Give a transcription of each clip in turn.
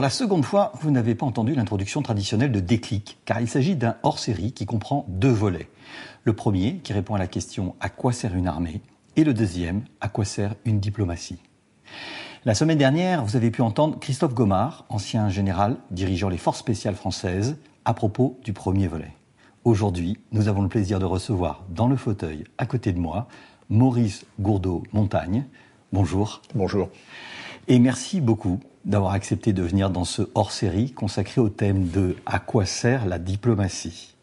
la seconde fois, vous n'avez pas entendu l'introduction traditionnelle de Déclic, car il s'agit d'un hors-série qui comprend deux volets. Le premier, qui répond à la question à quoi sert une armée, et le deuxième, à quoi sert une diplomatie? La semaine dernière, vous avez pu entendre Christophe Gomard, ancien général dirigeant les forces spéciales françaises, à propos du premier volet. Aujourd'hui, nous avons le plaisir de recevoir dans le fauteuil, à côté de moi, Maurice Gourdeau-Montagne. Bonjour. Bonjour. Et merci beaucoup d'avoir accepté de venir dans ce hors-série consacré au thème de À quoi sert la diplomatie?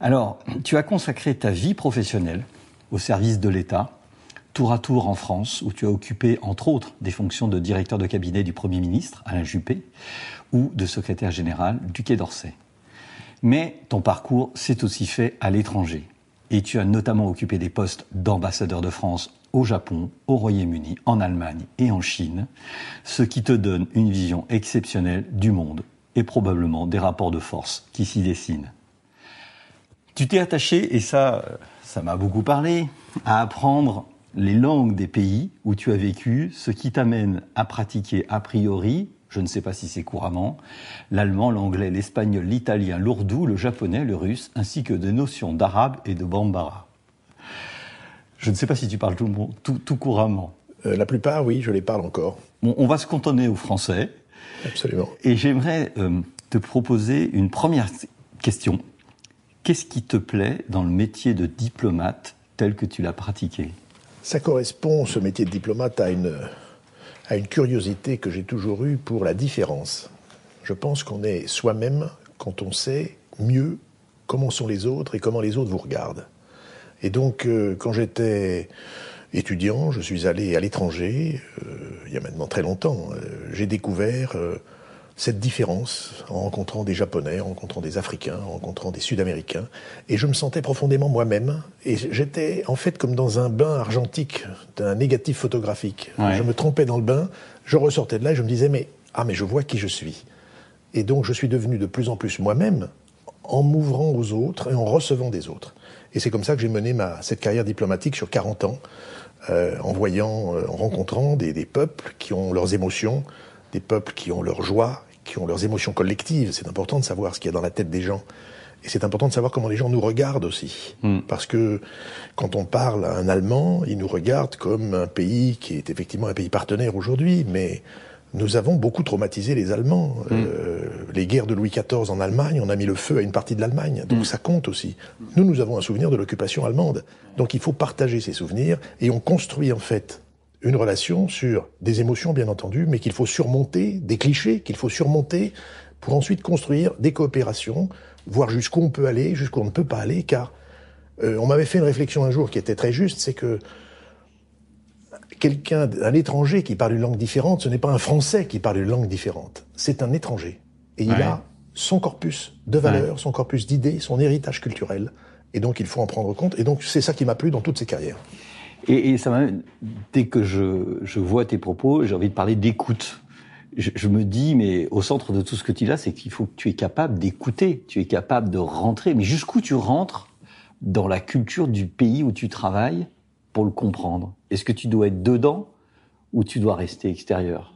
Alors, tu as consacré ta vie professionnelle au service de l'État, tour à tour en France, où tu as occupé entre autres des fonctions de directeur de cabinet du Premier ministre, Alain Juppé, ou de secrétaire général du Quai d'Orsay. Mais ton parcours s'est aussi fait à l'étranger. Et tu as notamment occupé des postes d'ambassadeur de France au Japon, au Royaume-Uni, en Allemagne et en Chine, ce qui te donne une vision exceptionnelle du monde et probablement des rapports de force qui s'y dessinent. Tu t'es attaché, et ça, ça m'a beaucoup parlé, à apprendre les langues des pays où tu as vécu, ce qui t'amène à pratiquer a priori, je ne sais pas si c'est couramment, l'allemand, l'anglais, l'espagnol, l'italien, l'ourdou, le japonais, le russe, ainsi que des notions d'arabe et de bambara. Je ne sais pas si tu parles tout, tout, tout couramment. Euh, la plupart, oui, je les parle encore. Bon, on va se cantonner au français. Absolument. Et j'aimerais euh, te proposer une première question. Qu'est-ce qui te plaît dans le métier de diplomate tel que tu l'as pratiqué? Ça correspond, ce métier de diplomate, à une, à une curiosité que j'ai toujours eue pour la différence. Je pense qu'on est soi-même quand on sait mieux comment sont les autres et comment les autres vous regardent. Et donc, euh, quand j'étais étudiant, je suis allé à l'étranger, euh, il y a maintenant très longtemps. Euh, j'ai découvert cette différence en rencontrant des Japonais, en rencontrant des Africains, en rencontrant des Sud-Américains. Et je me sentais profondément moi-même. Et j'étais en fait comme dans un bain argentique d'un négatif photographique. Je me trompais dans le bain, je ressortais de là et je me disais, mais, ah, mais je vois qui je suis. Et donc je suis devenu de plus en plus moi-même en m'ouvrant aux autres et en recevant des autres. Et c'est comme ça que j'ai mené ma, cette carrière diplomatique sur 40 ans, euh, en voyant, euh, en rencontrant des, des, peuples qui ont leurs émotions, des peuples qui ont leurs joies, qui ont leurs émotions collectives. C'est important de savoir ce qu'il y a dans la tête des gens. Et c'est important de savoir comment les gens nous regardent aussi. Mm. Parce que quand on parle à un Allemand, il nous regarde comme un pays qui est effectivement un pays partenaire aujourd'hui, mais nous avons beaucoup traumatisé les Allemands. Mm. Euh, les guerres de Louis XIV en Allemagne, on a mis le feu à une partie de l'Allemagne. Donc mm. ça compte aussi. Nous, nous avons un souvenir de l'occupation allemande. Donc il faut partager ces souvenirs et on construit en fait une relation sur des émotions, bien entendu, mais qu'il faut surmonter, des clichés qu'il faut surmonter pour ensuite construire des coopérations, voir jusqu'où on peut aller, jusqu'où on ne peut pas aller, car euh, on m'avait fait une réflexion un jour qui était très juste, c'est que quelqu'un, un étranger qui parle une langue différente, ce n'est pas un Français qui parle une langue différente, c'est un étranger. Et il a son corpus de valeurs, son corpus d'idées, son héritage culturel. Et donc il faut en prendre compte. Et donc c'est ça qui m'a plu dans toutes ces carrières. Et, et ça dès que je, je vois tes propos, j'ai envie de parler d'écoute. Je, je, me dis, mais au centre de tout ce que tu as, c'est qu'il faut que tu es capable d'écouter, tu es capable de rentrer. Mais jusqu'où tu rentres dans la culture du pays où tu travailles pour le comprendre Est-ce que tu dois être dedans ou tu dois rester extérieur?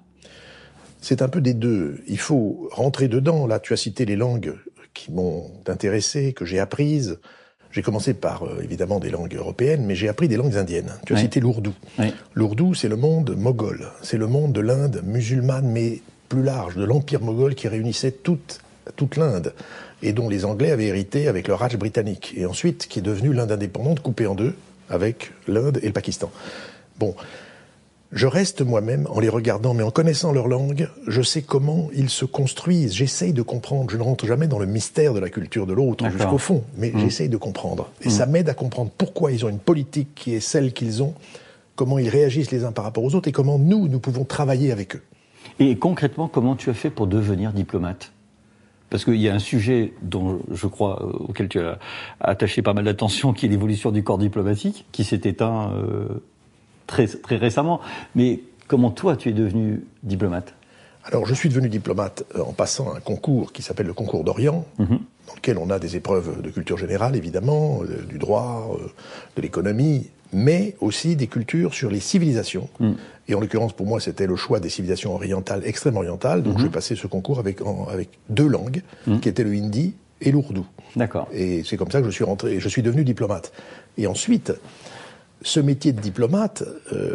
C'est un peu des deux. Il faut rentrer dedans. Là, tu as cité les langues qui m'ont intéressé, que j'ai apprises. J'ai commencé par euh, évidemment des langues européennes, mais j'ai appris des langues indiennes. Tu as cité l'ourdou. L'ourdou, c'est le monde moghol. C'est le monde de l'Inde musulmane, mais plus large, de l'empire moghol qui réunissait toute, toute l'Inde et dont les Anglais avaient hérité avec le Raj britannique, et ensuite qui est devenu l'Inde indépendante coupée en deux, avec l'Inde et le Pakistan. Bon, je reste moi-même en les regardant, mais en connaissant leur langue, je sais comment ils se construisent. J'essaye de comprendre. Je ne rentre jamais dans le mystère de la culture de l'autre jusqu'au fond, mais mmh. j'essaye de comprendre. Et mmh. ça m'aide à comprendre pourquoi ils ont une politique qui est celle qu'ils ont, comment ils réagissent les uns par rapport aux autres et comment nous, nous pouvons travailler avec eux. Et concrètement, comment tu as fait pour devenir diplomate? Parce qu'il y a un sujet dont je crois euh, auquel tu as attaché pas mal d'attention, qui est l'évolution du corps diplomatique, qui s'est éteint euh, très très récemment. Mais comment toi tu es devenu diplomate? Alors je suis devenu diplomate euh, en passant un concours qui s'appelle le concours d'Orient, mhm. dans lequel on a des épreuves de culture générale évidemment, du droit, de l'économie, mais aussi des cultures sur les civilisations. Mm. Et en l'occurrence, pour moi, c'était le choix des civilisations orientales, extrême orientales. Donc, mm-hmm. j'ai passé ce concours avec, avec deux langues, mm. qui étaient le hindi et l'ourdou. D'accord. Et c'est comme ça que je suis rentré, je suis devenu diplomate. Et ensuite, ce métier de diplomate, euh,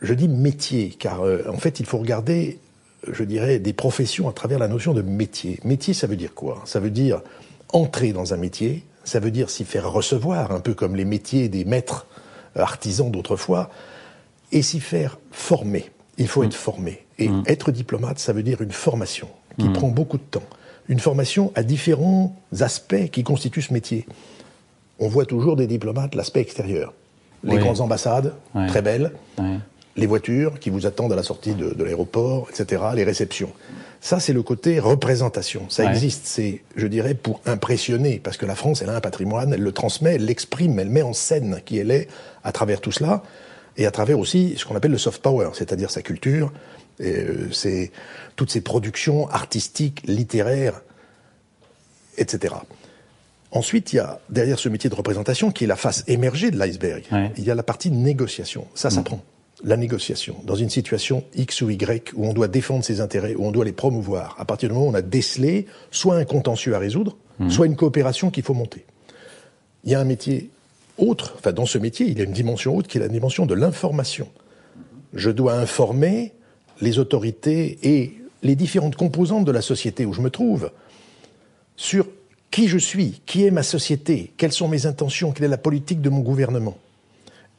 je dis métier, car euh, en fait, il faut regarder, je dirais, des professions à travers la notion de métier. Métier, ça veut dire quoi? Ça veut dire entrer dans un métier, ça veut dire s'y faire recevoir, un peu comme les métiers des maîtres artisans d'autrefois, et s'y faire former. Il faut mmh. être formé. Et mmh. être diplomate, ça veut dire une formation qui mmh. prend beaucoup de temps. Une formation à différents aspects qui constituent ce métier. On voit toujours des diplomates l'aspect extérieur. Les grandes ambassades, très belles, les voitures qui vous attendent à la sortie de, l'aéroport, etc., les réceptions. Ça, c'est le côté représentation. Ça existe, c'est, je dirais, pour impressionner, parce que la France, elle a un patrimoine, elle le transmet, elle l'exprime, elle met en scène qui elle est à travers tout cela, et à travers aussi ce qu'on appelle le soft power, c'est-à-dire sa culture, et, euh, c'est toutes ses productions artistiques, littéraires, etc. Ensuite, il y a derrière ce métier de représentation, qui est la face émergée de l'iceberg, il y a la partie négociation. Ça ça mm. La négociation, dans une situation X ou Y où on doit défendre ses intérêts, où on doit les promouvoir, à partir du moment où on a décelé soit un contentieux à résoudre, mhm. soit une coopération qu'il faut monter. Il y a un métier autre, enfin dans ce métier, il y a une dimension autre qui est la dimension de l'information. Je dois informer les autorités et les différentes composantes de la société où je me trouve sur qui je suis, qui est ma société, quelles sont mes intentions, quelle est la politique de mon gouvernement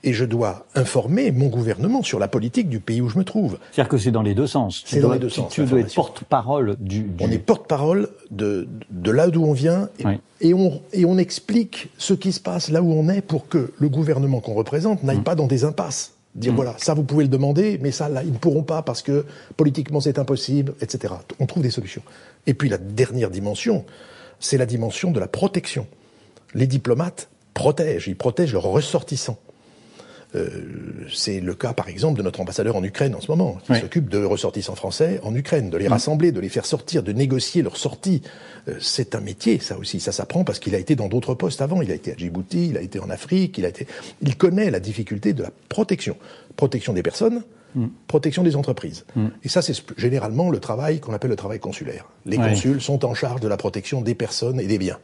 et je dois informer mon gouvernement sur la politique du pays où je me trouve. C'est-à-dire que c'est dans les deux sens. C'est dans les deux sens. Tu dois être porte-parole du, On est porte-parole de, de là d'où on vient et, on, et on explique ce qui se passe là où on est pour que le gouvernement qu'on représente n'aille mm. pas dans des impasses. Dire mm. voilà, ça vous pouvez le demander, mais ça là, ils ne pourront pas parce que politiquement c'est impossible, etc. On trouve des solutions. Et puis la dernière dimension, c'est la dimension de la protection. Les diplomates protègent, ils protègent leurs ressortissants. Euh, c'est le cas, par exemple, de notre ambassadeur en Ukraine en ce moment, qui s'occupe de ressortissants français en Ukraine, de les mm. rassembler, de les faire sortir, de négocier leur sortie. Euh, c'est un métier, ça aussi. Ça s'apprend parce qu'il a été dans d'autres postes avant. Il a été à Djibouti, il a été en Afrique, il a été. Il connaît la difficulté de la protection, protection des personnes, mm. protection des entreprises. Mm. Et ça, c'est généralement le travail qu'on appelle le travail consulaire. Les consuls sont en charge de la protection des personnes et des biens.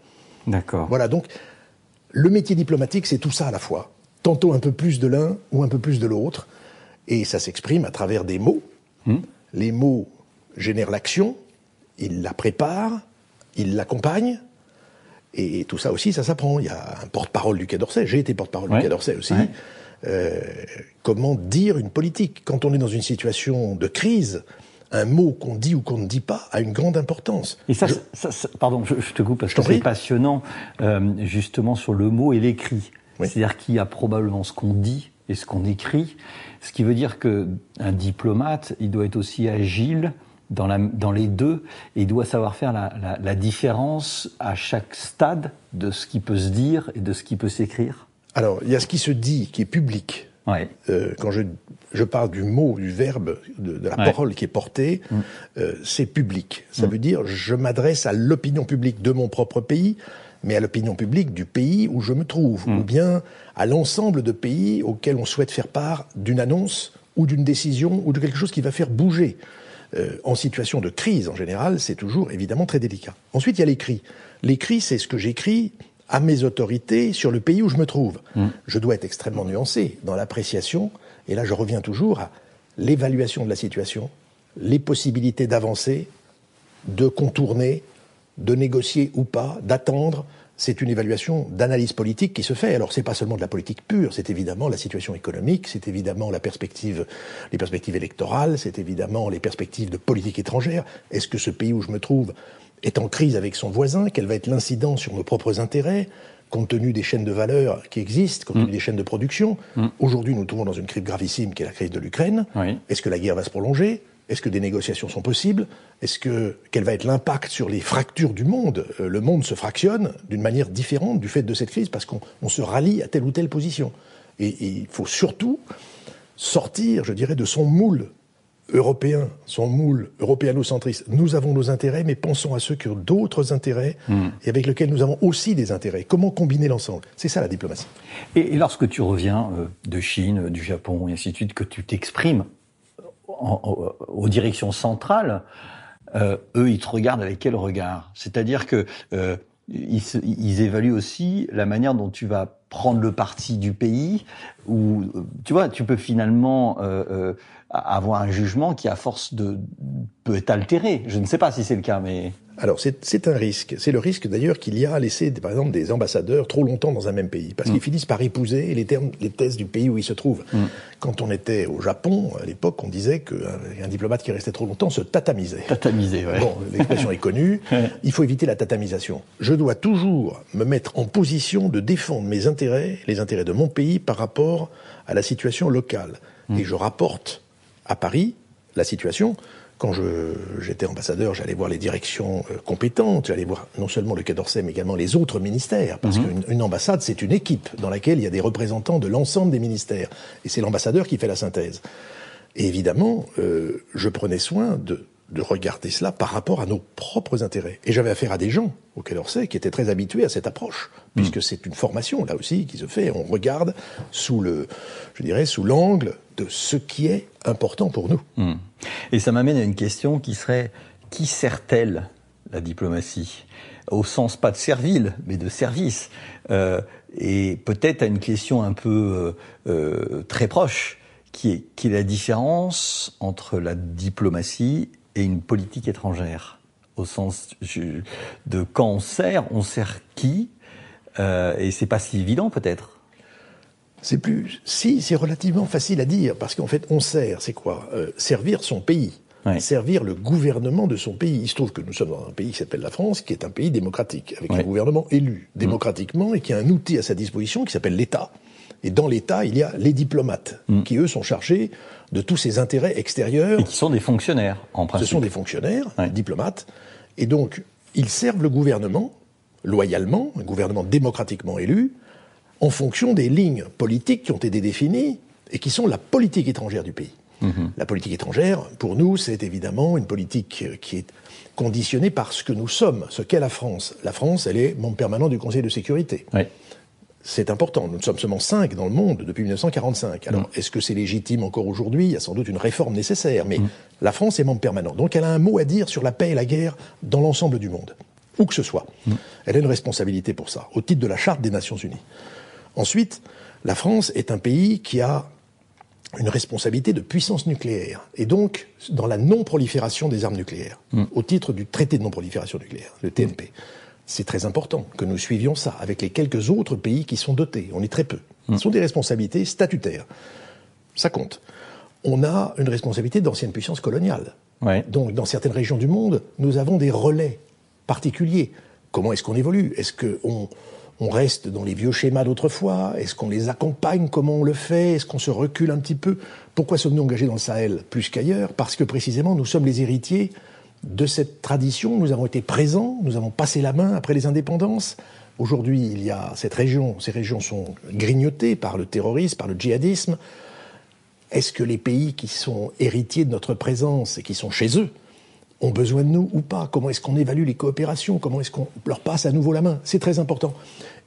D'accord. Voilà. Donc, le métier diplomatique, c'est tout ça à la fois tantôt un peu plus de l'un ou un peu plus de l'autre, et ça s'exprime à travers des mots. Hmm. Les mots génèrent l'action, ils la préparent, ils l'accompagnent, et tout ça aussi, ça s'apprend. Il y a un porte-parole du Quai d'Orsay, j'ai été porte-parole du Quai d'Orsay aussi. Euh, comment dire une politique Quand on est dans une situation de crise, un mot qu'on dit ou qu'on ne dit pas a une grande importance. Et ça, pardon, je, te coupe parce que c'est passionnant, euh, justement sur le mot et l'écrit. C'est-à-dire qu'il y a probablement ce qu'on dit et ce qu'on écrit, ce qui veut dire que un diplomate, il doit être aussi agile dans, la, dans les deux et il doit savoir faire la, la, la, différence à chaque stade de ce qui peut se dire et de ce qui peut s'écrire. Alors, il y a ce qui se dit, qui est public. Ouais. Euh, quand je, je parle du mot, du verbe, de, de la parole qui est portée, mm. euh, c'est public. Ça mm. veut dire je m'adresse à l'opinion publique de mon propre pays, mais à l'opinion publique du pays où je me trouve, mm. ou bien à l'ensemble de pays auxquels on souhaite faire part d'une annonce ou d'une décision ou de quelque chose qui va faire bouger. Euh, en situation de crise, en général, c'est toujours évidemment très délicat. Ensuite, il y a l'écrit. L'écrit, c'est ce que j'écris à mes autorités sur le pays où je me trouve. Mm. Je dois être extrêmement nuancé dans l'appréciation, et là je reviens toujours à l'évaluation de la situation, les possibilités d'avancer, de contourner, de négocier ou pas, d'attendre, c'est une évaluation d'analyse politique qui se fait. Alors c'est pas seulement de la politique pure, c'est évidemment la situation économique, c'est évidemment la perspective, les perspectives électorales, c'est évidemment les perspectives de politique étrangère. Est-ce que ce pays où je me trouve est en crise avec son voisin? Quel va être l'incident sur nos propres intérêts compte tenu des chaînes de valeur qui existent, compte tenu mm. des chaînes de production? Mm. Aujourd'hui, nous trouvons dans une crise gravissime qui est la crise de l'Ukraine. Est-ce que la guerre va se prolonger? Est-ce que des négociations sont possibles? Est-ce que quel va être l'impact sur les fractures du monde? Euh, Le monde se fractionne d'une manière différente du fait de cette crise parce qu'on se rallie à telle ou telle position. Et, il faut surtout sortir, je dirais, de son moule européens, son moule européano-centriste, nous avons nos intérêts, mais pensons à ceux qui ont d'autres intérêts hmm. et avec lesquels nous avons aussi des intérêts. Comment combiner l'ensemble? C'est ça la diplomatie. Et, lorsque tu reviens euh, de Chine, du Japon et ainsi de suite, que tu t'exprimes aux directions centrales, euh, eux, ils te regardent avec quel regard? C'est-à-dire que euh, ils, évaluent aussi la manière dont tu vas prendre le parti du pays, ou tu vois, tu peux finalement euh, euh avoir un jugement qui, à force de peut être altéré. Je ne sais pas si c'est le cas, mais alors c'est un risque. C'est le risque d'ailleurs qu'il y a à laisser, par exemple, des ambassadeurs trop longtemps dans un même pays, parce qu'ils mm. finissent par épouser les, termes, les thèses du pays où ils se trouvent. Mm. Quand on était au Japon, à l'époque, on disait qu'un diplomate qui restait trop longtemps se tatamisait. Tatamisait, ouais. Bon, l'expression est connue. Il faut éviter la tatamisation. Je dois toujours me mettre en position de défendre mes intérêts, les intérêts de mon pays, par rapport à la situation locale. Mm. Et je rapporte à Paris la situation quand j'étais ambassadeur, j'allais voir les directions euh, compétentes, j'allais voir non seulement le Quai d'Orsay, mais également les autres ministères, parce mhm. qu'une ambassade, c'est une équipe dans laquelle il y a des représentants de l'ensemble des ministères, et c'est l'ambassadeur qui fait la synthèse. Et évidemment, euh, je prenais soin de de regarder cela par rapport à nos propres intérêts. Et j'avais affaire à des gens au Quai d'Orsay qui étaient très habitués à cette approche, hmm. puisque c'est une formation là aussi qui se fait. On regarde sous le, je dirais, sous l'angle de ce qui est important pour nous. Hmm. Et ça m'amène à une question qui serait qui sert-elle la diplomatie? Au sens pas de servile, mais de service, euh, et peut-être à une question un peu euh, euh très proche, qui est, qui est la différence entre la diplomatie et une politique étrangère, au sens de quand on sert, on sert qui, euh, et c'est pas si évident peut-être. C'est plus, si, c'est relativement facile à dire, parce qu'en fait, on sert, c'est quoi euh, Servir son pays. Servir le gouvernement de son pays. Il se trouve que nous sommes dans un pays qui s'appelle la France, qui est un pays démocratique, avec un gouvernement élu démocratiquement et qui a un outil à sa disposition qui s'appelle l'État. Et dans l'État, il y a les diplomates, mmh. qui eux sont chargés de tous ces intérêts extérieurs. Et qui sont des fonctionnaires, en principe. Ce sont des fonctionnaires, diplomates, et donc ils servent le gouvernement loyalement, un gouvernement démocratiquement élu, en fonction des lignes politiques qui ont été définies et qui sont la politique étrangère du pays. Mhm. La politique étrangère, pour nous, c'est évidemment une politique qui est conditionnée par ce que nous sommes, ce qu'est la France. La France, elle est membre permanent du Conseil de sécurité. Oui c'est important. Nous sommes seulement cinq dans le monde depuis 1945. Alors, mm. est-ce que c'est légitime encore aujourd'hui? Il y a sans doute une réforme nécessaire, mais mm. la France est membre permanent. Donc, elle a un mot à dire sur la paix et la guerre dans l'ensemble du monde, où que ce soit. Mm. Elle a une responsabilité pour ça, au titre de la Charte des Nations Unies. Ensuite, la France est un pays qui a une responsabilité de puissance nucléaire, et donc dans la non-prolifération des armes nucléaires, au titre du traité de non-prolifération nucléaire, le TNP c'est très important que nous suivions ça avec les quelques autres pays qui sont dotés. On est très peu. Ce mm. sont des responsabilités statutaires. Ça compte. On a une responsabilité d'ancienne puissance coloniale. Donc, dans certaines régions du monde, nous avons des relais particuliers. Comment est-ce qu'on évolue? Est-ce qu'on on reste dans les vieux schémas d'autrefois? Est-ce qu'on les accompagne? Comment on le fait? Est-ce qu'on se recule un petit peu? Pourquoi sommes-nous engagés dans le Sahel plus qu'ailleurs? Parce que précisément, nous sommes les héritiers de cette tradition. Nous avons été présents, nous avons passé la main après les indépendances. Aujourd'hui, il y a cette région, ces régions sont grignotées par le terrorisme, par le djihadisme. Est-ce que les pays qui sont héritiers de notre présence et qui sont chez eux ont besoin de nous ou pas? Comment est-ce qu'on évalue les coopérations? Comment est-ce qu'on leur passe à nouveau la main? C'est très important.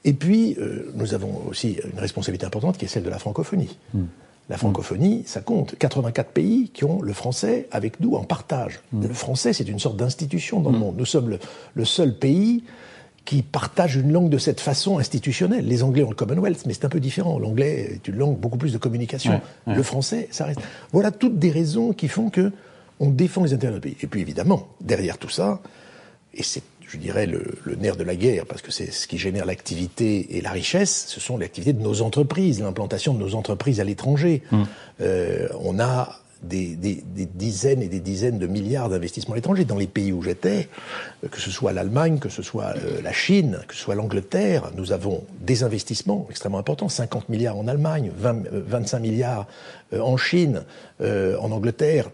Et puis, euh, nous avons aussi une responsabilité importante qui est celle de la francophonie. Hmm. La francophonie, ça compte. 84 pays qui ont le français avec nous en partage. Mm. Le français, c'est une sorte d'institution dans le mm. monde. Nous sommes le, seul pays qui partage une langue de cette façon institutionnelle. Les Anglais ont le Commonwealth, mais c'est un peu différent. L'anglais est une langue beaucoup plus de communication. Le français, ça reste. Voilà toutes des raisons qui font que on défend les intérêts de notre pays. Et puis évidemment, derrière tout ça, et c'est je dirais, le, nerf de la guerre, parce que c'est ce qui génère l'activité et la richesse, ce sont l'activité de nos entreprises, l'implantation de nos entreprises à l'étranger. Hum. Euh, on a des, dizaines et des dizaines de milliards d'investissements à l'étranger. Dans les pays où j'étais, que ce soit l'Allemagne, que ce soit euh, la Chine, que ce soit l'Angleterre, nous avons des investissements extrêmement importants. 50 milliards en Allemagne, 25 euh, milliards euh, en Chine, en Angleterre,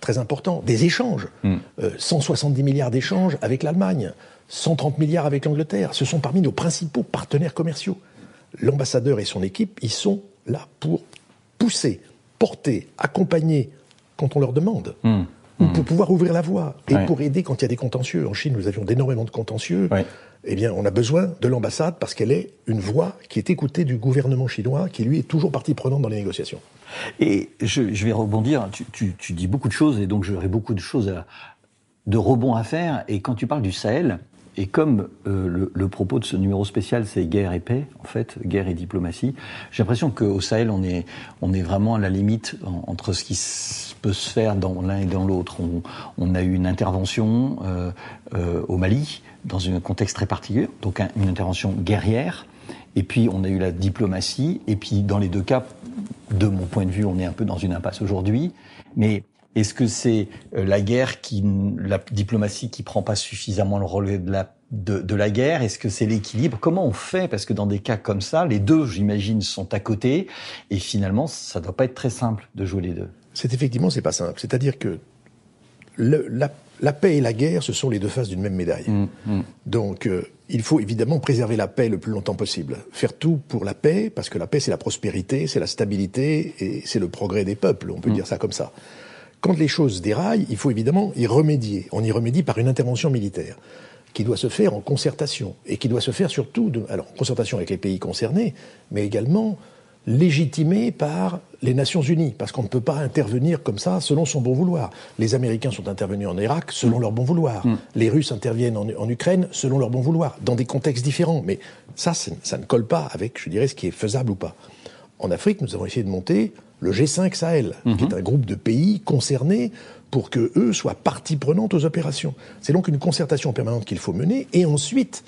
très important. Des échanges. 170 hmm. milliards d'échanges avec l'Allemagne, 130 milliards avec l'Angleterre. Ce sont parmi nos principaux partenaires commerciaux. L'ambassadeur et son équipe, ils sont là pour pousser porter, accompagner quand on leur demande. Hmm. Ou pour pouvoir ouvrir la voie. Et pour aider quand il y a des contentieux. En Chine, nous avions énormément de contentieux. Eh bien, on a besoin de l'ambassade parce qu'elle est une voix qui est écoutée du gouvernement chinois, qui lui est toujours partie prenante dans les négociations. Et je, vais rebondir. Tu, dis beaucoup de choses et donc j'aurai beaucoup de choses de rebond à faire. Et quand tu parles du Sahel, et comme euh, le, propos de ce numéro spécial, c'est guerre et paix, en fait, guerre et diplomatie, j'ai l'impression qu'au Sahel, on est, on est vraiment à la limite entre ce qui peut se faire dans l'un et dans l'autre. On, a eu une intervention euh, euh, au Mali, dans un contexte très particulier, donc une intervention guerrière, et puis on a eu la diplomatie, et puis dans les deux cas, de mon point de vue, on est un peu dans une impasse aujourd'hui, mais est-ce que c'est euh, la guerre qui, la diplomatie qui prend pas suffisamment le relevé de la de, la guerre? Est-ce que c'est l'équilibre? Comment on fait? Parce que dans des cas comme ça, les deux, j'imagine, sont à côté, et finalement, ça doit pas être très simple de jouer les deux. C'est effectivement, c'est pas simple. C'est-à-dire que la, paix et la guerre, ce sont les deux faces d'une même médaille. Mmh, mmh. Donc, euh, il faut évidemment préserver la paix le plus longtemps possible. Faire tout pour la paix, parce que la paix, c'est la prospérité, c'est la stabilité et c'est le progrès des peuples. On peut mmh. dire ça comme ça. Quand les choses déraillent, il faut évidemment y remédier. On y remédie par une intervention militaire qui doit se faire en concertation et qui doit se faire surtout, de, alors en concertation avec les pays concernés, mais également légitimée par les Nations Unies, parce qu'on ne peut pas intervenir comme ça selon son bon vouloir. Les Américains sont intervenus en Irak selon leur bon vouloir. Mm. Les Russes interviennent en, Ukraine selon leur bon vouloir, dans des contextes différents. Mais ça, ça ne colle pas avec, je dirais, ce qui est faisable ou pas. En Afrique, nous avons essayé de monter le G5 Sahel, qui est mhm. un groupe de pays concernés pour que eux soient partie prenante aux opérations. C'est donc une concertation permanente qu'il faut mener, et ensuite,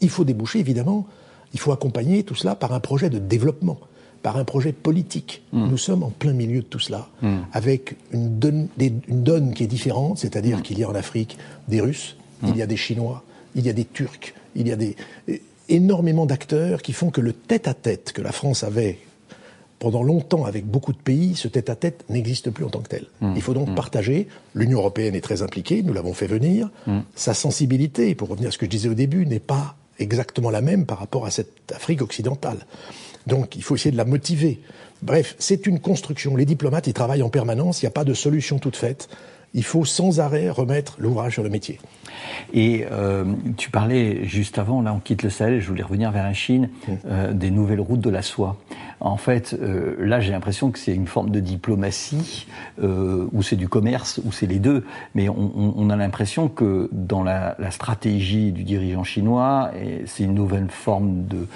il faut déboucher, évidemment, il faut accompagner tout cela par un projet de développement, par un projet politique. Mhm. Nous sommes en plein milieu de tout cela, mhm. avec une donne, une donne, qui est différente, c'est-à-dire qu'il y a en Afrique des Russes, il y a des Chinois, il y a des Turcs, il y a des énormément d'acteurs qui font que le tête-à-tête -tête que la France avait pendant longtemps avec beaucoup de pays, ce tête-à-tête n'existe plus en tant que tel. Mmh. Il faut donc mmh. partager. L'Union européenne est très impliquée, nous l'avons fait venir. Mmh. Sa sensibilité, pour revenir à ce que je disais au début, n'est pas exactement la même par rapport à cette Afrique occidentale. Donc il faut essayer de la motiver. Bref, c'est une construction. Les diplomates, ils travaillent en permanence, il n'y a pas de solution toute faite. Il faut sans arrêt remettre l'ouvrage sur le métier. Et euh, tu parlais juste avant, là on quitte le Sahel, je voulais revenir vers la Chine, euh, des nouvelles routes de la soie. En fait, euh, là, j'ai l'impression que c'est une forme de diplomatie, ou c'est du commerce, ou c'est les deux. Mais on, on a l'impression que dans la, la, stratégie du dirigeant chinois, c'est une nouvelle forme de,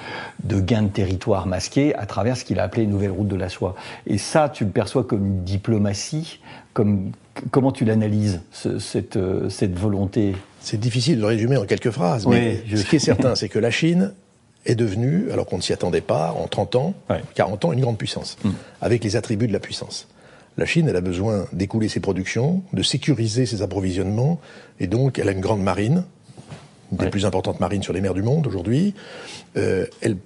de, gain de territoire masqué à travers ce qu'il a appelé une nouvelle route de la soie. Et ça, tu le perçois comme une diplomatie, comme comment tu l'analyses, ce, cette, euh, cette volonté? C'est difficile de résumer en quelques phrases, mais ce qui est certain, c'est que la Chine est devenue, alors qu'on ne s'y attendait pas, en 30 ans, 40 ans, une grande puissance, mm. avec les attributs de la puissance. La Chine, elle a besoin d'écouler ses productions, de sécuriser ses approvisionnements, et donc elle a une grande marine, une des plus importantes marines sur les mers du monde aujourd'hui. Euh, elle,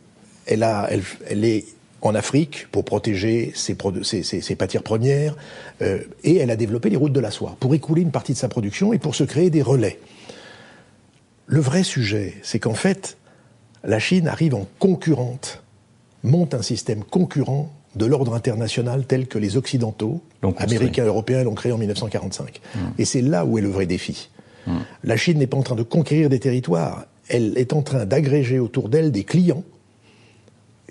elle, a, elle, elle, est en Afrique pour protéger ses, ses, ses, matières premières, euh, et elle a développé les routes de la soie pour écouler une partie de sa production et pour se créer des relais. Le vrai sujet, c'est qu'en fait, la Chine arrive en concurrente, monte un système concurrent de l'ordre international tel que les Occidentaux, Américains Européens, l'ont créé en 1945. Mmh. Et c'est là où est le vrai défi. Mmh. La Chine n'est pas en train de conquérir des territoires, elle est en train d'agréger autour d'elle des clients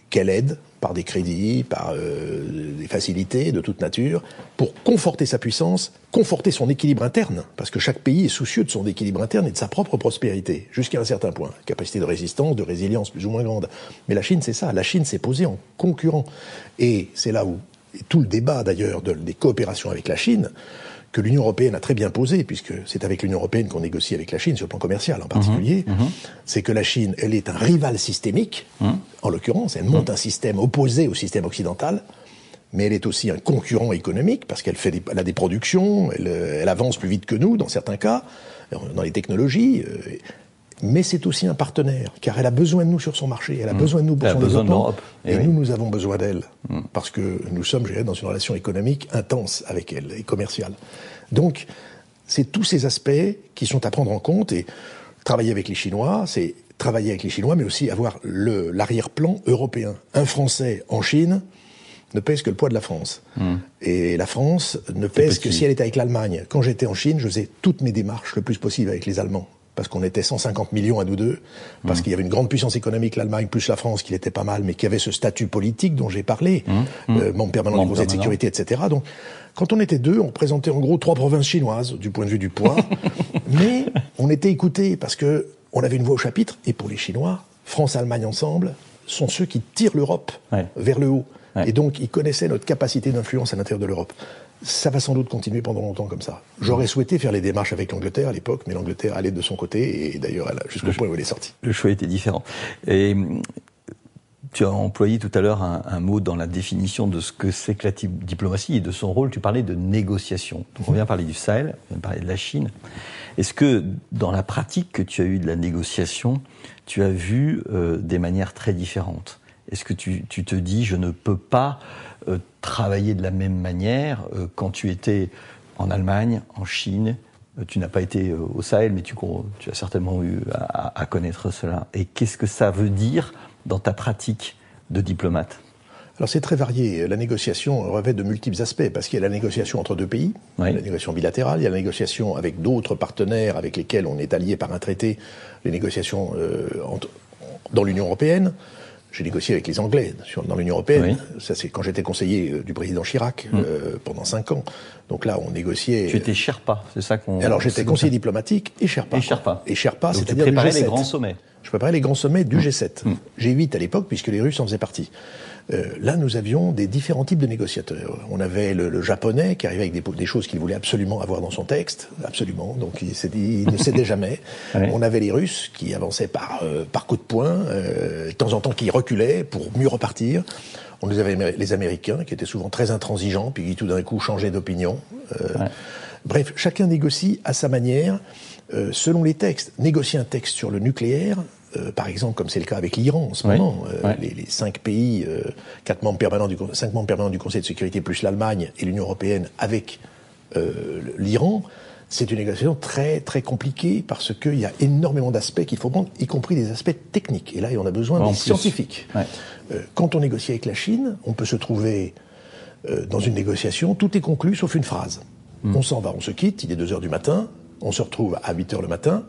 qu'elle aide par des crédits, par euh, des facilités de toute nature, pour conforter sa puissance, conforter son équilibre interne, parce que chaque pays est soucieux de son équilibre interne et de sa propre prospérité, jusqu'à un certain point. Capacité de résistance, de résilience plus ou moins grande. Mais la Chine, c'est ça. La Chine s'est posée en concurrent. Et c'est là où tout le débat d'ailleurs des coopérations avec la Chine, que l'Union européenne a très bien posé, puisque c'est avec l'Union européenne qu'on négocie avec la Chine sur le plan commercial en particulier, mhm, mhm. c'est que la Chine, elle est un rival systémique, mhm. en l'occurrence, elle monte un système opposé au système occidental, mais elle est aussi un concurrent économique, parce qu'elle fait des, a des productions, elle, elle, avance plus vite que nous, dans certains cas, dans les technologies, euh, mais c'est aussi un partenaire, car elle a besoin de nous sur son marché, elle a besoin de nous pour son développement, et, nous, nous avons besoin d'elle, parce que nous sommes dans une relation économique intense avec elle, et commerciale. Donc, c'est tous ces aspects qui sont à prendre en compte et travailler avec les Chinois, c'est travailler avec les Chinois, mais aussi avoir l'arrière-plan européen. Un Français en Chine, ne pèse que le poids de la France. Hmm. Et la France ne pèse que si elle est avec l'Allemagne. Quand j'étais en Chine, je faisais toutes mes démarches le plus possible avec les Allemands parce qu'on était 150 millions à nous deux, parce mmh. qu'il y avait une grande puissance économique, l'Allemagne plus la France, qui était pas mal, mais qui avait ce statut politique dont j'ai parlé, mmh. Mmh. Euh, membre permanent du Conseil de sécurité, etc. Donc, quand on était deux, on représentait en gros trois provinces chinoises du point de vue du poids, mais on était écoutés parce que on avait une voix au chapitre. Et pour les Chinois, France-Allemagne ensemble sont ceux qui tirent l'Europe vers le haut. Et donc, ils connaissaient notre capacité d'influence à l'intérieur de l'Europe. Ça va sans doute continuer pendant longtemps comme ça. J'aurais souhaité faire les démarches avec l'Angleterre à l'époque, mais l'Angleterre allait de son côté, et d'ailleurs jusqu'au point où elle est sortie. Le choix était différent. Et tu as employé tout à l'heure un, mot dans la définition de ce que c'est que la diplomatie et de son rôle. Tu parlais de négociation. Donc on vient parler du Sahel, on vient parler de la Chine. Est-ce que dans la pratique que tu as eue de la négociation, tu as vu euh, des manières très différentes? Est-ce que tu, tu, te dis je ne peux pas euh, travailler de la même manière euh, quand tu étais en Allemagne, en Chine euh, tu n'as pas été au Sahel, mais tu, tu as certainement eu à, à connaître cela. Et qu'est-ce que ça veut dire dans ta pratique de diplomate? Alors c'est très varié. La négociation revêt de multiples aspects, parce qu'il y a la négociation entre deux pays, la négociation bilatérale, il y a la négociation avec d'autres partenaires avec lesquels on est allié par un traité, les négociations entre, dans l'Union européenne, j'ai négocié avec les Anglais dans l'Union européenne. Ça, c'est quand j'étais conseiller euh, du président Chirac mm. euh, pendant cinq ans. Donc là, on négociait. Tu étais Sherpa, c'est ça qu'on. Alors j'étais conseiller diplomatique et Sherpa. Et Sherpa. Et Sherpa, c'est-à-dire du G7. les grands sommets. Je préparais les grands sommets du G7. Mm. G8 à l'époque, puisque les Russes en faisaient partie. Euh, là, nous avions des différents types de négociateurs. On avait le, japonais qui arrivait avec des, des choses qu'il voulait absolument avoir dans son texte, absolument, donc il, il ne cédait jamais. On avait les Russes qui avançaient par, euh, par coup de poing, euh, de temps en temps qui reculaient pour mieux repartir. On nous avait les Américains qui étaient souvent très intransigeants, puis qui tout d'un coup changeaient d'opinion. Bref, chacun négocie à sa manière, selon les textes. Négocier un texte sur le nucléaire, euh, par exemple, comme c'est le cas avec l'Iran en ce moment, euh, les, cinq pays, euh, quatre membres permanents du, cinq membres permanents du Conseil de sécurité plus l'Allemagne et l'Union européenne avec l'Iran, c'est une négociation très très compliquée parce qu'il y a énormément d'aspects qu'il faut prendre, y compris des aspects techniques. Et là, on a besoin des scientifiques. quand on négocie avec la Chine, on peut se trouver dans une négociation, tout est conclu sauf une phrase. Hmm. On s'en va, on se quitte, il est 2 heures du matin, on se retrouve à 8 heures le matin,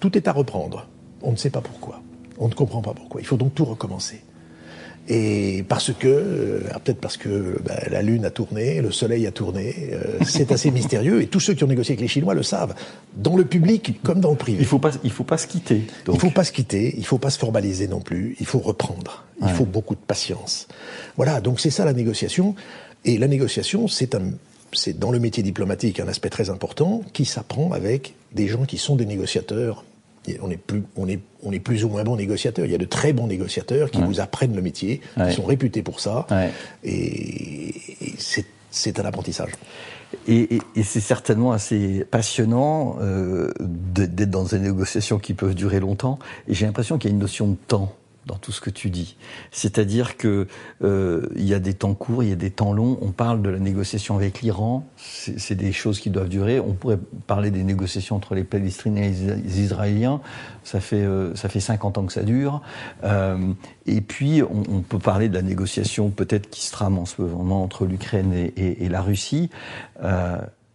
tout est à reprendre. On ne sait pas pourquoi. On ne comprend pas pourquoi. Il faut donc tout recommencer. Et parce que, euh, peut-être parce que bah, la Lune a tourné, le Soleil a tourné, euh, c'est assez mystérieux. Et tous ceux qui ont négocié avec les Chinois le savent, dans le public comme dans le privé. Il faut pas, il faut pas se quitter. Donc. Il faut pas se quitter, il faut pas se formaliser non plus. Il faut reprendre. Il faut beaucoup de patience. Voilà. Donc c'est ça la négociation. Et la négociation, c'est un, c'est dans le métier diplomatique un aspect très important qui s'apprend avec des gens qui sont des négociateurs on est plus, on est, on est plus ou moins bons négociateurs. Il y a de très bons négociateurs qui vous apprennent le métier, qui sont réputés pour ça, et, c'est un apprentissage. Et, c'est certainement assez passionnant euh, d'être dans des négociations qui peuvent durer longtemps. Et j'ai l'impression qu'il y a une notion de temps dans tout ce que tu dis. C'est-à-dire que euh, y a des temps courts, il y a des temps longs. On parle de la négociation avec l'Iran, c'est des choses qui doivent durer. On pourrait parler des négociations entre les Palestiniens et les Israéliens. Ça fait euh, ça fait 50 ans que ça dure. Euh, et puis on, peut parler de la négociation peut-être qui se trame en ce moment entre l'Ukraine et, la Russie.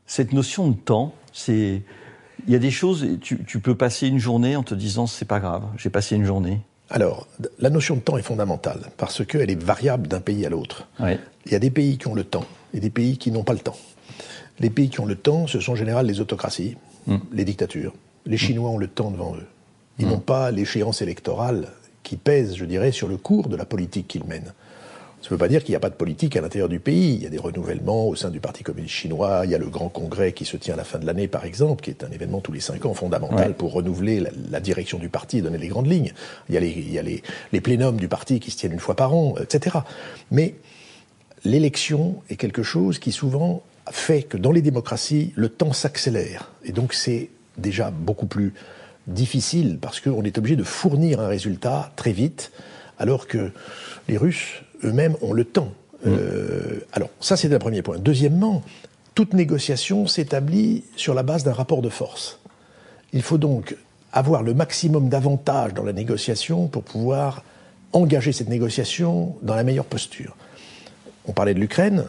Cette notion de temps, c'est il y a des choses, tu, tu peux passer une journée en te disant c'est pas grave, j'ai passé une journée. Alors, la notion de temps est fondamentale parce qu'elle est variable d'un pays à l'autre. Il y a des pays qui ont le temps et des pays qui n'ont pas le temps. Les pays qui ont le temps, ce sont en général les autocraties, hmm. les dictatures. Les Chinois ont le temps devant eux. Ils hmm. n'ont pas l'échéance électorale qui pèse, je dirais, sur le cours de la politique qu'ils mènent. Ça ne veut pas dire qu'il n'y a pas de politique à l'intérieur du pays. Il y a des renouvellements au sein du Parti communiste chinois. Il y a le grand congrès qui se tient à la fin de l'année, par exemple, qui est un événement tous les cinq ans fondamental pour renouveler la, direction du parti et donner les grandes lignes. Il y a, les, il y a les, les plénums du parti qui se tiennent une fois par an, etc. Mais l'élection est quelque chose qui souvent fait que dans les démocraties, le temps s'accélère. Et donc c'est déjà beaucoup plus difficile parce qu'on est obligé de fournir un résultat très vite, alors que les Russes eux-mêmes ont le temps. Mm. Euh, alors, ça, c'est un premier point. Deuxièmement, toute négociation s'établit sur la base d'un rapport de force. Il faut donc avoir le maximum d'avantages dans la négociation pour pouvoir engager cette négociation dans la meilleure posture. On parlait de l'Ukraine.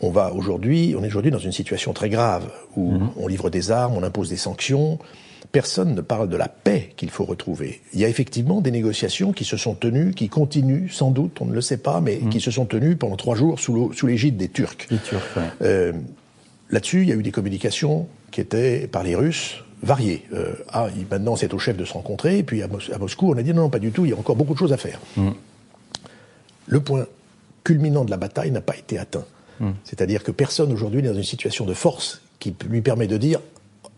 On va aujourd'hui, on est aujourd'hui dans une situation très grave où Mhm. on livre des armes, on impose des sanctions. Personne ne parle de la paix qu'il faut retrouver. Il y a effectivement des négociations qui se sont tenues, qui continuent sans doute, on ne le sait pas, mais Mhm. qui se sont tenues pendant trois jours sous l'égide des Turcs. Les Turcs, ouais. Euh, Là-dessus, il y a eu des communications qui étaient, par les Russes, variées. Euh, ah, maintenant, c'est au chef de se rencontrer. Et puis à, Mos- à Moscou, on a dit non, non, pas du tout, il y a encore beaucoup de choses à faire. Le point culminant de la bataille n'a pas été atteint. C'est-à-dire que personne aujourd'hui n'est dans une situation de force qui lui permet de dire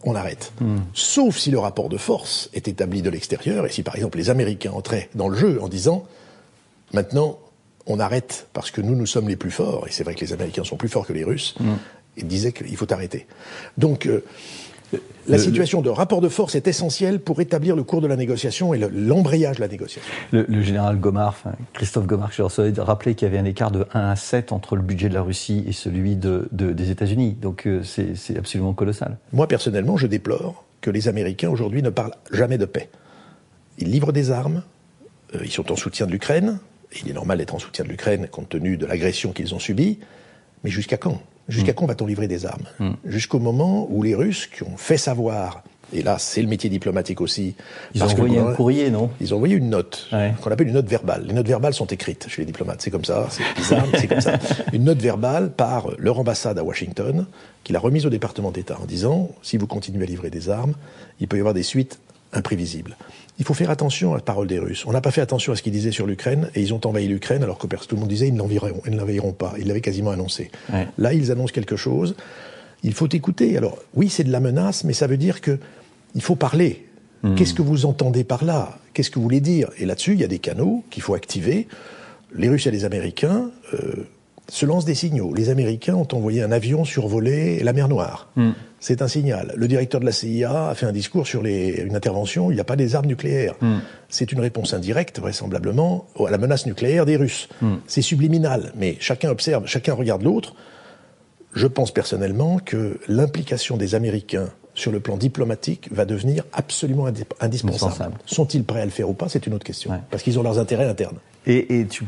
on arrête. Sauf si le rapport de force est établi de l'extérieur et si par exemple les Américains entraient dans le jeu en disant maintenant on arrête parce que nous nous sommes les plus forts et c'est vrai que les Américains sont plus forts que les Russes et disaient qu'il faut arrêter. Donc euh, la situation de rapport de force est essentielle pour établir le cours de la négociation et le- l'embrayage de la négociation. Le, le général Gomard, enfin, Christophe Gomard, que je recevais, rappelait qu'il y avait un écart de 1 à 7 entre le budget de la Russie et celui de, de- des États-Unis. Donc euh, c'est absolument colossal. Moi, personnellement, je déplore que les Américains aujourd'hui ne parlent jamais de paix. Ils livrent des armes, euh, ils sont en soutien de l'Ukraine, il est normal d'être en soutien de l'Ukraine compte tenu de l'agression qu'ils ont subie, mais jusqu'à quand? Jusqu'à quand va-t-on livrer des armes Jusqu'au moment où les Russes, qui ont fait savoir, et là c'est le métier diplomatique aussi, Ils ont parce que le envoyé un courrier, non ils ont envoyé une note, Ouais. qu'on appelle une note verbale. Les notes verbales sont écrites chez les diplomates, c'est comme ça, c'est bizarre, mais c'est comme ça. Une note verbale par leur ambassade à Washington, qu'il a remise au département d'État en disant, si vous continuez à livrer des armes, il peut y avoir des suites imprévisibles. Il faut faire attention à la parole des Russes. On n'a pas fait attention à ce qu'ils disaient sur l'Ukraine, et ils ont envahi l'Ukraine, alors que tout le monde disait ils ne l'envahiront ils ne l'envahiront pas. Ils l'avaient quasiment annoncé. Ouais. Là, ils annoncent quelque chose. Il faut écouter. Alors, oui, c'est de la menace, mais ça veut dire que il faut parler. Qu'est-ce que vous entendez par là? Qu'est-ce que vous voulez dire? Et là-dessus, il y a des canaux qu'il faut activer. Les Russes et les Américains euh, se lancent des signaux. Les Américains ont envoyé un avion survoler la mer Noire. C'est un signal. Le directeur de la CIA a fait un discours sur les, une intervention. Il n'y a pas des armes nucléaires. C'est une réponse indirecte, vraisemblablement, à la menace nucléaire des Russes. C'est subliminal, mais chacun observe, chacun regarde l'autre. Je pense personnellement que l'implication des Américains sur le plan diplomatique va devenir absolument indi- indispensable. Indispensable. Sont-ils prêts à le faire ou pas? C'est une autre question. Ouais. Parce qu'ils ont leurs intérêts internes. Et, et tu,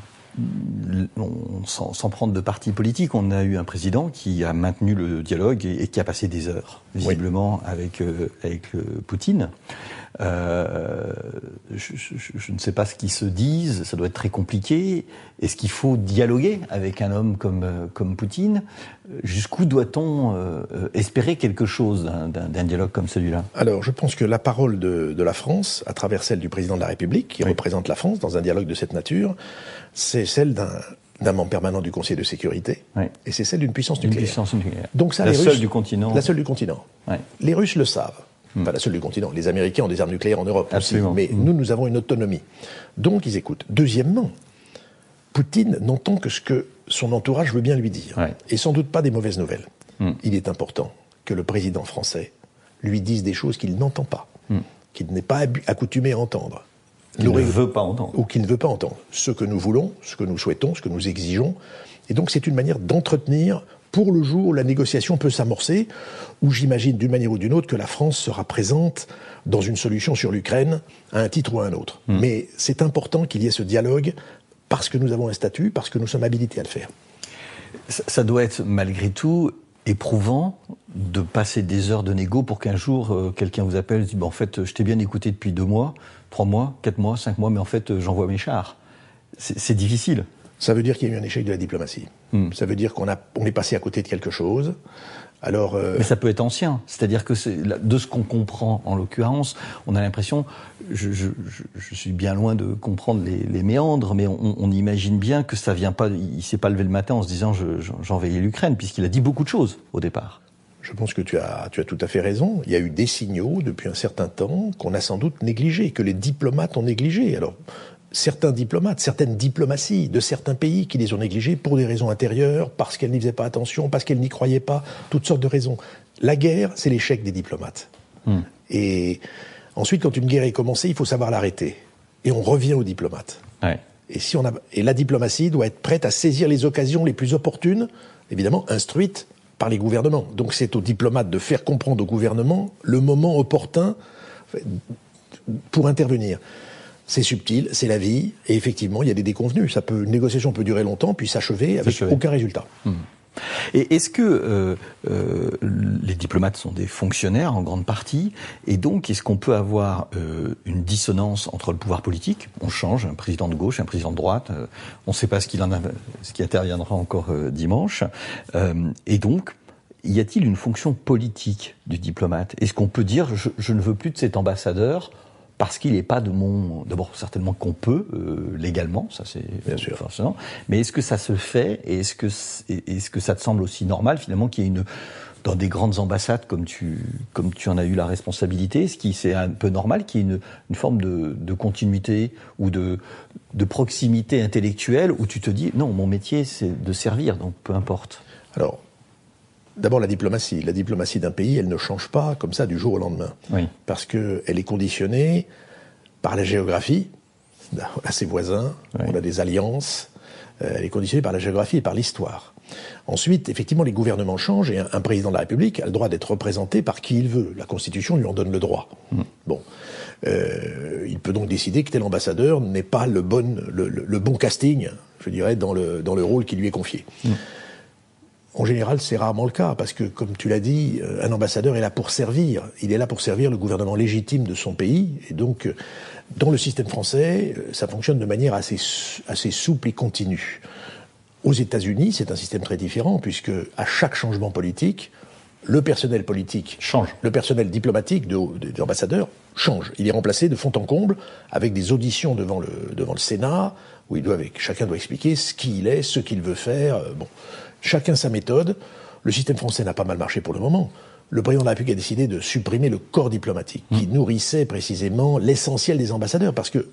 on, sans, sans prendre de parti politique, on a eu un président qui a maintenu le dialogue et, et qui a passé des heures, visiblement, avec, euh, avec euh, Poutine. Euh, je, je- je ne sais pas ce qu'ils se disent, ça doit être très compliqué. Est-ce qu'il faut dialoguer avec un homme comme, euh, comme Poutine? Jusqu'où doit-on euh, espérer quelque chose d'un- dialogue comme celui-là? Alors, je pense que la parole de, de la France, à travers celle du président de la République, qui représente la France dans un dialogue de cette nature, c'est celle d'un d'un membre permanent du Conseil de sécurité, Oui. et c'est celle d'une puissance puissance nucléaire. Donc ça, la les seule Russes- du continent. La seule du continent. Les Russes le savent. Pas la seule du continent. Les Américains ont des armes nucléaires en Europe Absolument. aussi. Mais nous, nous avons une autonomie. Donc, ils écoutent. Deuxièmement, Poutine n'entend que ce que son entourage veut bien lui dire. Ouais. Et sans doute pas des mauvaises nouvelles. Mm. Il est important que le président français lui dise des choses qu'il n'entend pas, qu'il n'est pas accoutumé à entendre. Qu'il ne veut pas entendre. ou qu'il ne veut pas entendre. Ce que nous voulons, ce que nous souhaitons, ce que nous exigeons. Et donc c'est une manière d'entretenir pour le jour où la négociation peut s'amorcer, où j'imagine d'une manière ou d'une autre que la France sera présente dans une solution sur l'Ukraine, à un titre ou à un autre. Mais c'est important qu'il y ait ce dialogue parce que nous avons un statut, parce que nous sommes habilités à le faire. Ça, doit être malgré tout éprouvant de passer des heures de négo pour qu'un jour euh, quelqu'un vous appelle et dit bon, en fait je t'ai bien écouté depuis deux mois, trois mois, quatre mois, cinq mois, mais en fait euh, j'envoie mes chars. C'est difficile. Ça veut dire qu'il y a eu un échec de la diplomatie. Ça veut dire qu'on a, on est passé à côté de quelque chose. Alors, euh, Mais ça peut être ancien. C'est-à-dire que de ce qu'on comprend en l'occurrence, on a l'impression, je, je, je, je suis bien loin de comprendre les, les méandres, mais on, on imagine bien que ça vient pas. Il s'est pas levé le matin en se disant je- je- j'envahis l'Ukraine, puisqu'il a dit beaucoup de choses au départ. Je pense que tu as, tu as tout à fait raison. Il y a eu des signaux depuis un certain temps qu'on a sans doute négligés, que les diplomates ont négligés. Alors, certains diplomates, certaines diplomaties de certains pays qui les ont négligés pour des raisons intérieures, parce qu'elles n'y faisaient pas attention, parce qu'elles n'y croyaient pas, toutes sortes de raisons. La guerre, c'est l'échec des diplomates. Et ensuite, quand une guerre est commencée, il faut savoir l'arrêter. Et on revient aux diplomates. Ouais. Et, si on a, et la diplomatie doit être prête à saisir les occasions les plus opportunes, évidemment instruites par les gouvernements. Donc c'est aux diplomates de faire comprendre au gouvernement le moment opportun pour intervenir. C'est subtil, c'est la vie, et effectivement, il y a des déconvenus. Ça peut, une négociation peut durer longtemps, puis s'achever avec aucun résultat. Hmm. Et est-ce que euh, euh, les diplomates sont des fonctionnaires en grande partie Et donc, est-ce qu'on peut avoir euh, une dissonance entre le pouvoir politique? On change, un président de gauche, un président de droite, euh, on ne sait pas ce, qu'il en a, ce qui interviendra encore euh, dimanche. Euh, et donc, y a-t-il une fonction politique du diplomate? Est-ce qu'on peut dire je, je, ne veux plus de cet ambassadeur parce qu'il n'est pas de mon. D'abord, certainement qu'on peut euh, légalement, ça c'est bien sûr. Forcément. Mais est-ce que ça se fait et est-ce que est-ce que ça te semble aussi normal finalement qu'il y ait une dans des grandes ambassades comme tu comme tu en as eu la responsabilité, est-ce qu'il c'est un peu normal qu'il y ait une, une forme de, de, continuité ou de de proximité intellectuelle où tu te dis non, mon métier c'est de servir, donc peu importe? Alors D'abord, la diplomatie. La diplomatie d'un pays, elle ne change pas comme ça du jour au lendemain. Oui. Parce qu'elle est conditionnée par la géographie. On a ses voisins, oui. on a des alliances. Euh, elle est conditionnée par la géographie et par l'histoire. Ensuite, effectivement, les gouvernements changent et un, un, président de la République a le droit d'être représenté par qui il veut. La Constitution lui en donne le droit. Mm. Bon. Euh, il peut donc décider que tel ambassadeur n'est pas le bon, le, le, le, bon casting, je dirais, dans le, dans le rôle qui lui est confié. Mm. En général, c'est rarement le cas, parce que, comme tu l'as dit, un ambassadeur est là pour servir. Il est là pour servir le gouvernement légitime de son pays. Et donc, dans le système français, ça fonctionne de manière assez, assez souple et continue. Aux États-Unis, c'est un système très différent, puisque à chaque changement politique, le personnel politique change. Le personnel diplomatique de, de, de l'ambassadeur change. Il est remplacé de fond en comble avec des auditions devant le, devant le Sénat, où il doit, chacun doit expliquer ce qu'il est, ce qu'il veut faire. Bon. Chacun sa méthode. Le système français n'a pas mal marché pour le moment. Le président de la République a décidé de supprimer le corps diplomatique qui mmh. nourrissait précisément l'essentiel des ambassadeurs parce que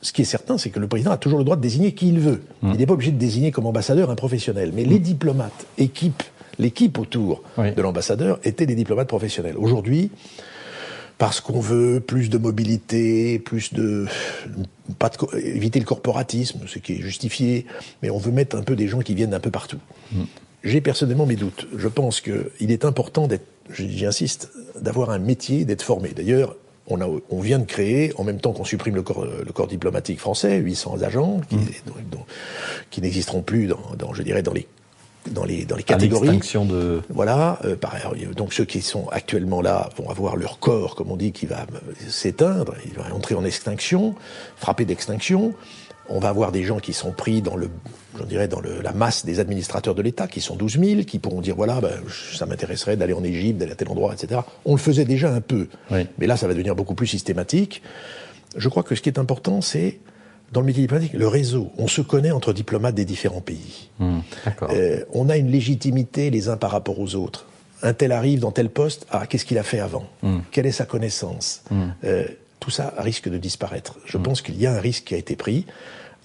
ce qui est certain, c'est que le président a toujours le droit de désigner qui il veut. Mmh. Il n'est pas obligé de désigner comme ambassadeur un professionnel. Mais mmh. les diplomates, équipe, l'équipe autour oui. de l'ambassadeur étaient des diplomates professionnels. Aujourd'hui, parce qu'on veut plus de mobilité, plus de pas de, éviter le corporatisme, ce qui est justifié, mais on veut mettre un peu des gens qui viennent d'un peu partout. Mm. J'ai personnellement mes doutes. Je pense qu'il est important d'être, j'insiste, d'avoir un métier, d'être formé. D'ailleurs, on, a, on vient de créer, en même temps qu'on supprime le corps, le corps diplomatique français, 800 agents qui, mm. qui n'existeront plus dans, dans, je dirais, dans les dans les dans les catégories. de. Voilà. Euh, par ailleurs, donc ceux qui sont actuellement là vont avoir leur corps, comme on dit, qui va s'éteindre, il va entrer en extinction, frappé d'extinction. On va avoir des gens qui sont pris dans le, je dirais, dans le, la masse des administrateurs de l'État, qui sont 12 000, qui pourront dire voilà, ben, ça m'intéresserait d'aller en Égypte, d'aller à tel endroit, etc. On le faisait déjà un peu, oui. mais là, ça va devenir beaucoup plus systématique. Je crois que ce qui est important, c'est dans le métier diplomatique, le réseau. On se connaît entre diplomates des différents pays. Mmh, euh, on a une légitimité les uns par rapport aux autres. Un tel arrive dans tel poste, ah, qu'est-ce qu'il a fait avant? Mmh. Quelle est sa connaissance? Mmh. euh, Tout ça risque de disparaître. Je pense qu'il y a un risque qui a été pris.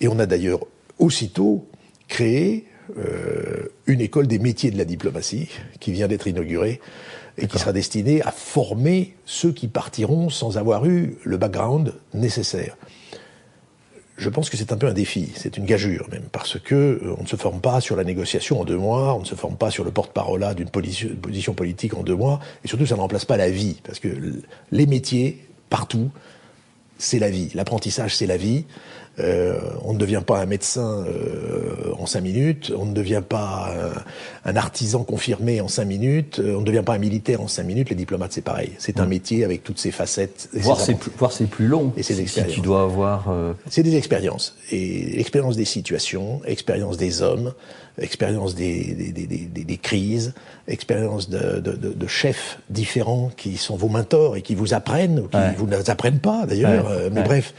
Et on a d'ailleurs aussitôt créé euh, une école des métiers de la diplomatie qui vient d'être inaugurée et qui sera destinée à former ceux qui partiront sans avoir eu le background nécessaire je pense que c'est un peu un défi, c'est une gageure même, parce que euh, on ne se forme pas sur la négociation en deux mois, on ne se forme pas sur le porte-parole d'une position politique en deux mois, et surtout ça ne remplace pas la vie, parce que les métiers, partout, c'est la vie. L'apprentissage, c'est la vie. Euh, on ne devient pas un médecin euh, en cinq minutes, on ne devient pas un, un, artisan confirmé en cinq minutes, on ne devient pas un militaire en cinq minutes. Les diplomates, c'est pareil. C'est un métier avec toutes ses facettes. Voire c'est plus, long. Et c'est expériences. Si tu dois avoir. Euh... C'est des expériences et expérience des situations, expérience des hommes, expérience des, des, des, des, des crises, expérience de, de, de, de, chefs différents qui sont vos mentors et qui vous apprennent ou qui ouais. vous n'apprennent pas d'ailleurs. Ouais. mais ouais. bref.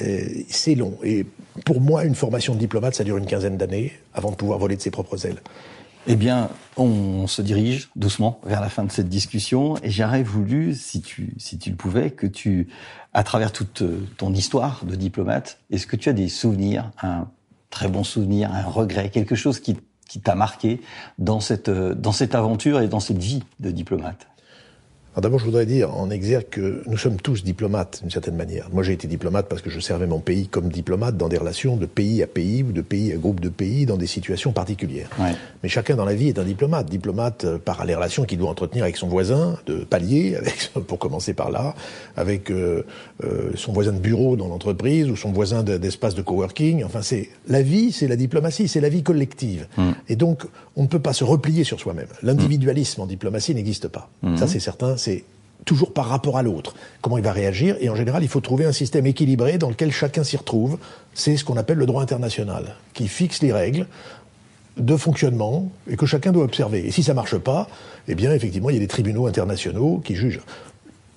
Euh, c'est long. Et pour moi, une formation de diplomate, ça dure une quinzaine d'années avant de pouvoir voler de ses propres ailes. Eh bien, on se dirige doucement vers la fin de cette discussion et j'aurais voulu, si tu, si tu le pouvais, que tu, à travers toute ton histoire de diplomate, est-ce que tu as des souvenirs, un très bon souvenir, un regret, quelque chose qui, qui t'a marqué dans cette, dans cette aventure et dans cette vie de diplomate? D'abord, je voudrais dire en exergue que nous sommes tous diplomates d'une certaine manière. Moi, j'ai été diplomate parce que je servais mon pays comme diplomate dans des relations de pays à pays ou de pays à groupe de pays dans des situations particulières. Mais chacun dans la vie est un diplomate. Diplomate euh, par les relations qu'il doit entretenir avec son voisin de palier, avec, pour commencer par là, avec euh, euh, son voisin de bureau dans l'entreprise ou son voisin d'espace de, coworking. Enfin, c'est la vie, c'est la diplomatie, c'est la vie collective. Mm. Et donc, on ne peut pas se replier sur soi-même. L'individualisme en diplomatie n'existe pas. Mm. Ça, c'est certain c'est toujours par rapport à l'autre. Comment il va réagir Et en général, il faut trouver un système équilibré dans lequel chacun s'y retrouve. C'est ce qu'on appelle le droit international, qui fixe les règles de fonctionnement et que chacun doit observer. Et si ça marche pas, eh bien, effectivement, il y a des tribunaux internationaux qui jugent.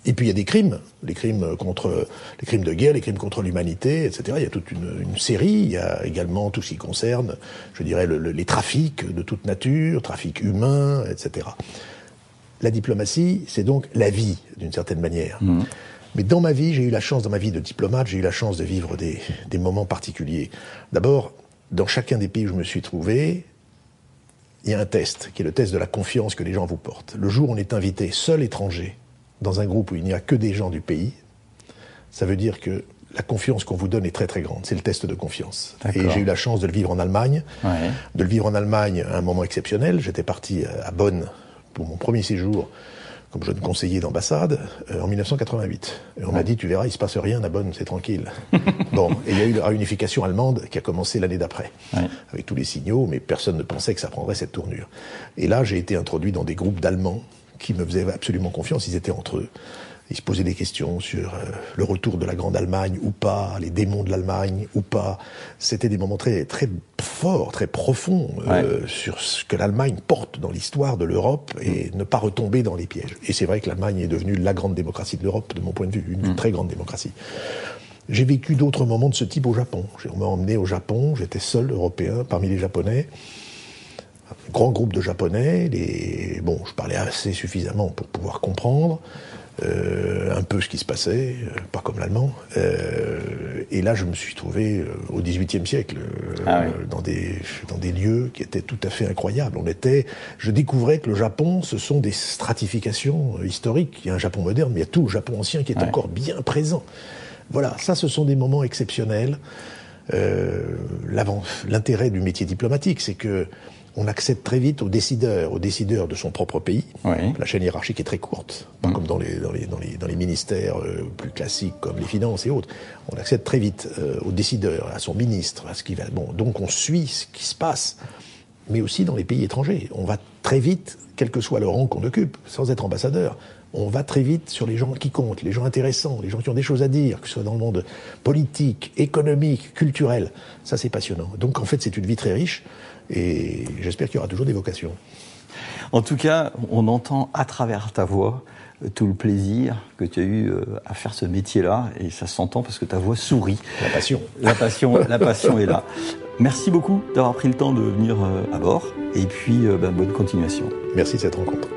Et puis il y a des crimes, les crimes de guerre, les crimes contre l'humanité, etc. Il y a toute une, série. Il y a également tout ce qui concerne, je dirais, les trafics de toute nature, trafics humains, etc. La diplomatie, c'est donc la vie, d'une certaine manière. Mmh. Mais dans ma vie, j'ai eu la chance, dans ma vie de diplomate, j'ai eu la chance de vivre des, moments particuliers. D'abord, dans chacun des pays où je me suis trouvé, il y a un test, qui est le test de la confiance que les gens vous portent. Le jour où on est invité, seul étranger, dans un groupe où il n'y a que des gens du pays, ça veut dire que la confiance qu'on vous donne est très très grande. C'est le test de confiance. Et j'ai eu la chance de le vivre en Allemagne, de le vivre en Allemagne à un moment exceptionnel. J'étais parti à Bonn pour mon premier séjour comme jeune conseiller d'ambassade euh, en 1988. Et on m'a dit, tu verras, il se passe rien à Bonn, c'est tranquille. bon, et il y a eu la réunification allemande qui a commencé l'année d'après, avec tous les signaux, mais personne ne pensait que ça prendrait cette tournure. Et là, j'ai été introduit dans des groupes d'Allemands qui me faisaient absolument confiance, ils étaient entre eux. Il se posait des questions sur euh, le retour de la Grande Allemagne ou pas, les démons de l'Allemagne ou pas. C'était des moments très très forts, très profonds euh, sur ce que l'Allemagne porte dans l'histoire de l'Europe et mm. ne pas retomber dans les pièges. Et c'est vrai que l'Allemagne est devenue la grande démocratie de l'Europe, de mon point de vue, une mm. très grande démocratie. J'ai vécu d'autres moments de ce type au Japon. On m'a emmené au Japon, j'étais seul Européen parmi les Japonais un grand groupe de Japonais. Les... Bon, je parlais assez suffisamment pour pouvoir comprendre. Euh, un peu ce qui se passait, euh, pas comme l'allemand. Euh, et là, je me suis trouvé au XVIIIe siècle, ah dans des dans des lieux qui étaient tout à fait incroyables. On était, je découvrais que le Japon, ce sont des stratifications historiques. Il y a un Japon moderne, mais il y a tout le Japon ancien qui est encore bien présent. Voilà, ça, ce sont des moments exceptionnels. L'intérêt du métier diplomatique, c'est que on accède très vite aux décideurs, aux décideurs de son propre pays. La chaîne hiérarchique est très courte, pas mm. comme dans les, dans les, dans les, dans les ministères euh, plus classiques comme les finances et autres. On accède très vite euh, aux décideurs, à son ministre, à ce qui va. Bon, donc on suit ce qui se passe, mais aussi dans les pays étrangers. On va très vite, quel que soit le rang qu'on occupe, sans être ambassadeur. On va très vite sur les gens qui comptent, les gens intéressants, les gens qui ont des choses à dire, que ce soit dans le monde politique, économique, culturel. Ça, c'est passionnant. Donc, en fait, c'est une vie très riche. Et j'espère qu'il y aura toujours des vocations. En tout cas, on entend à travers ta voix euh, tout le plaisir que tu as eu euh, à faire ce métier-là, et ça s'entend parce que ta voix sourit. La passion. La passion, la passion est là. Merci beaucoup d'avoir pris le temps de venir euh, à bord, et puis ben, bonne continuation. Merci de cette rencontre.